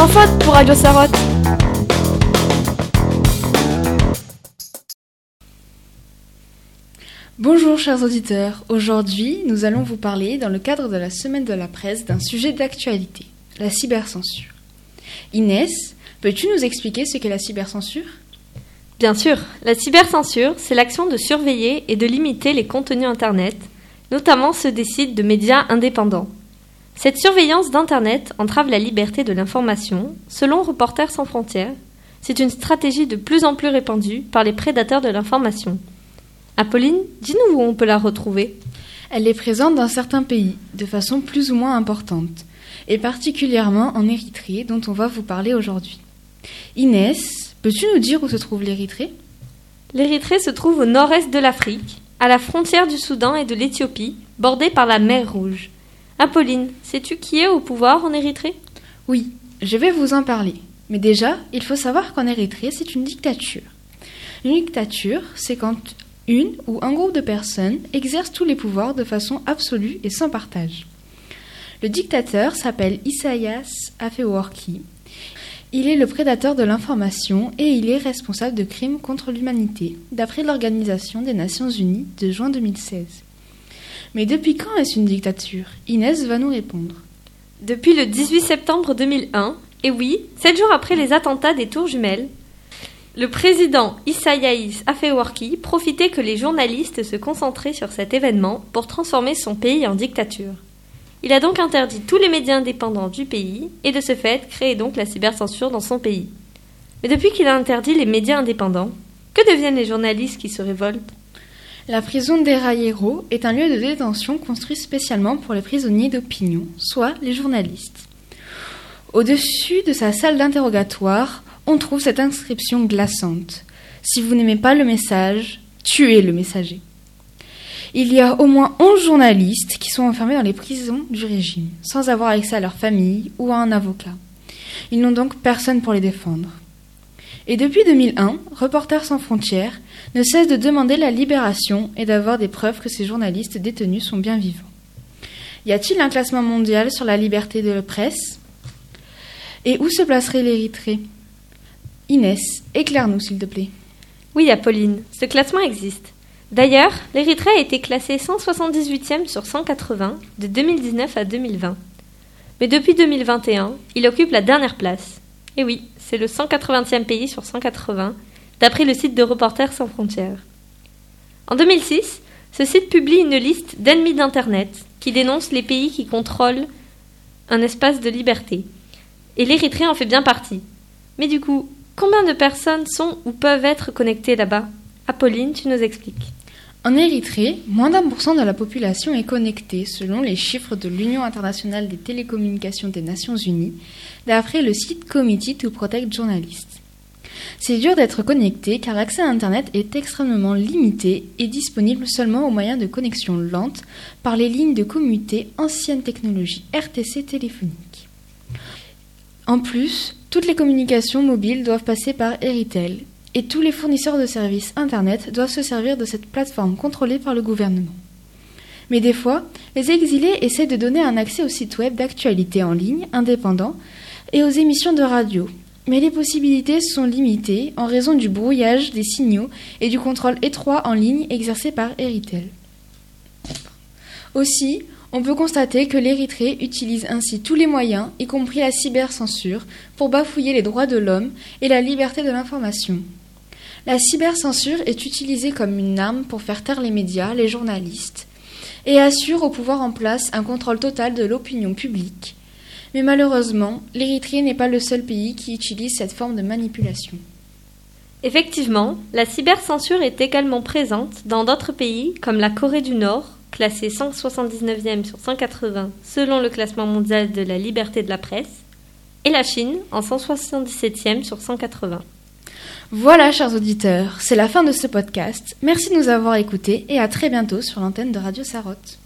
Sans faute pour Radio Sarotte. Bonjour chers auditeurs, aujourd'hui nous allons vous parler dans le cadre de la semaine de la presse d'un sujet d'actualité, la cybercensure. Inès, peux-tu nous expliquer ce qu'est la cybercensure? Bien sûr, la cybercensure, c'est l'action de surveiller et de limiter les contenus Internet, notamment ceux des sites de médias indépendants. Cette surveillance d'Internet entrave la liberté de l'information, selon Reporters sans frontières. C'est une stratégie de plus en plus répandue par les prédateurs de l'information. Apolline, dis-nous où on peut la retrouver. Elle est présente dans certains pays, de façon plus ou moins importante, et particulièrement en Érythrée, dont on va vous parler aujourd'hui. Inès, peux-tu nous dire où se trouve l'Érythrée? L'Érythrée se trouve au nord-est de l'Afrique, à la frontière du Soudan et de l'Éthiopie, bordée par la mer Rouge. Apolline, sais-tu qui est au pouvoir en Érythrée? Oui, je vais vous en parler. Mais déjà, il faut savoir qu'en Érythrée, c'est une dictature. Une dictature, c'est quand une ou un groupe de personnes exerce tous les pouvoirs de façon absolue et sans partage. Le dictateur s'appelle Isaias Afewerki. Il est le prédateur de l'information et il est responsable de crimes contre l'humanité, d'après l'Organisation des Nations Unies de juin 2016. Mais depuis quand est-ce une dictature? Inès va nous répondre. Depuis le 18 septembre 2001, et oui, sept jours après les attentats des tours jumelles, le président Isaias Afewerki profitait que les journalistes se concentraient sur cet événement pour transformer son pays en dictature. Il a donc interdit tous les médias indépendants du pays et de ce fait créé donc la cybercensure dans son pays. Mais depuis qu'il a interdit les médias indépendants, que deviennent les journalistes qui se révoltent? La prison d'Erayero est un lieu de détention construit spécialement pour les prisonniers d'opinion, soit les journalistes. Au-dessus de sa salle d'interrogatoire, on trouve cette inscription glaçante. Si vous n'aimez pas le message, tuez le messager. Il y a au moins 11 journalistes qui sont enfermés dans les prisons du régime, sans avoir accès à leur famille ou à un avocat. Ils n'ont donc personne pour les défendre. Et depuis 2001, Reporters sans frontières ne cesse de demander la libération et d'avoir des preuves que ces journalistes détenus sont bien vivants. Y a-t-il un classement mondial sur la liberté de la presse? Et où se placerait l'Érythrée Inès, éclaire-nous s'il te plaît. Oui, Apolline, ce classement existe. D'ailleurs, l'Érythrée a été classée 178e sur 180 de 2019 à 2020. Mais depuis 2021, il occupe la dernière place. Et oui, c'est le 180e pays sur 180, d'après le site de Reporters sans frontières. En 2006, ce site publie une liste d'ennemis d'Internet qui dénonce les pays qui contrôlent un espace de liberté. Et l'Érythrée en fait bien partie. Mais du coup, combien de personnes sont ou peuvent être connectées là-bas? Apolline, tu nous expliques. En Érythrée, moins d'un pour cent de la population est connectée, selon les chiffres de l'Union internationale des télécommunications des Nations unies, d'après le site Committee to Protect Journalists. C'est dur d'être connecté car l'accès à Internet est extrêmement limité et disponible seulement au moyen de connexion lente par les lignes de commuté ancienne technologie RTC téléphonique. En plus, toutes les communications mobiles doivent passer par Eritel et tous les fournisseurs de services Internet doivent se servir de cette plateforme contrôlée par le gouvernement. Mais des fois, les exilés essaient de donner un accès aux sites web d'actualité en ligne indépendants et aux émissions de radio. Mais les possibilités sont limitées en raison du brouillage des signaux et du contrôle étroit en ligne exercé par Eritel. Aussi, on peut constater que l'Érythrée utilise ainsi tous les moyens, y compris la cybercensure, pour bafouiller les droits de l'homme et la liberté de l'information. La cybercensure est utilisée comme une arme pour faire taire les médias, les journalistes, et assure au pouvoir en place un contrôle total de l'opinion publique. Mais malheureusement, l'Érythrée n'est pas le seul pays qui utilise cette forme de manipulation. Effectivement, la cybercensure est également présente dans d'autres pays comme la Corée du Nord, classée 179e sur 180 selon le classement mondial de la liberté de la presse, et la Chine en 177e sur 180. Voilà, chers auditeurs, c'est la fin de ce podcast. Merci de nous avoir écoutés et à très bientôt sur l'antenne de Radio Sarotte.